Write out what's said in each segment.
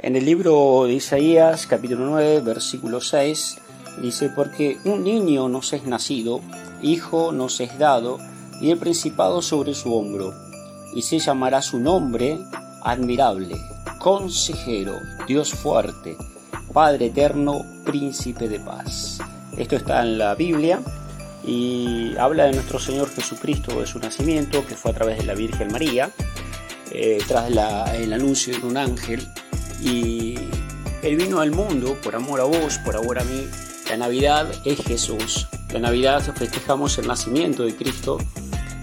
En el libro de Isaías, capítulo 9, versículo 6, dice, porque un niño nos es nacido, hijo nos es dado, y el principado sobre su hombro, y se llamará su nombre admirable, consejero, Dios fuerte, Padre eterno, príncipe de paz. Esto está en la Biblia y habla de nuestro Señor Jesucristo, de su nacimiento, que fue a través de la Virgen María, eh, tras el anuncio de un ángel y Él vino al mundo por amor a vos, por amor a mí. La Navidad es Jesús. La Navidad festejamos el nacimiento de Cristo.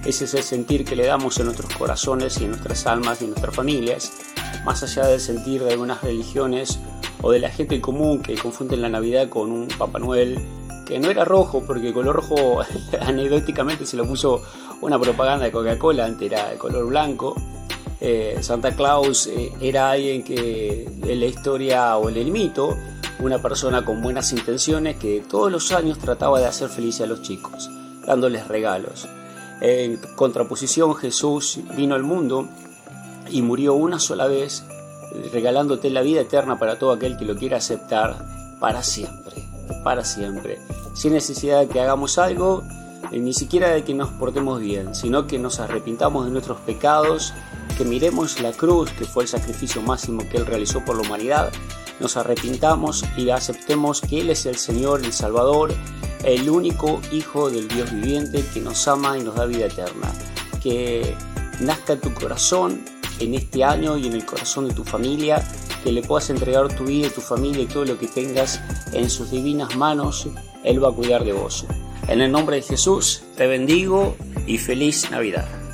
Ese es el sentir que le damos en nuestros corazones y en nuestras almas y en nuestras familias, más allá del sentir de algunas religiones o de la gente común que confunden la Navidad con un Papá Noel que no era rojo, porque el color rojo anecdóticamente se lo puso una propaganda de Coca-Cola, antes era de color blanco. Eh, Santa Claus eh, era alguien que en la historia o en el mito, una persona con buenas intenciones que todos los años trataba de hacer felices a los chicos, dándoles regalos. En contraposición, Jesús vino al mundo y murió una sola vez, regalándote la vida eterna para todo aquel que lo quiera aceptar para siempre, para siempre, sin necesidad de que hagamos algo, eh, ni siquiera de que nos portemos bien, sino que nos arrepintamos de nuestros pecados que miremos la cruz, que fue el sacrificio máximo que Él realizó por la humanidad, nos arrepintamos y aceptemos que Él es el Señor, el Salvador, el único Hijo del Dios viviente que nos ama y nos da vida eterna. Que nazca en tu corazón en este año y en el corazón de tu familia, que le puedas entregar tu vida, tu familia y todo lo que tengas en sus divinas manos, Él va a cuidar de vos. En el nombre de Jesús, te bendigo y feliz Navidad.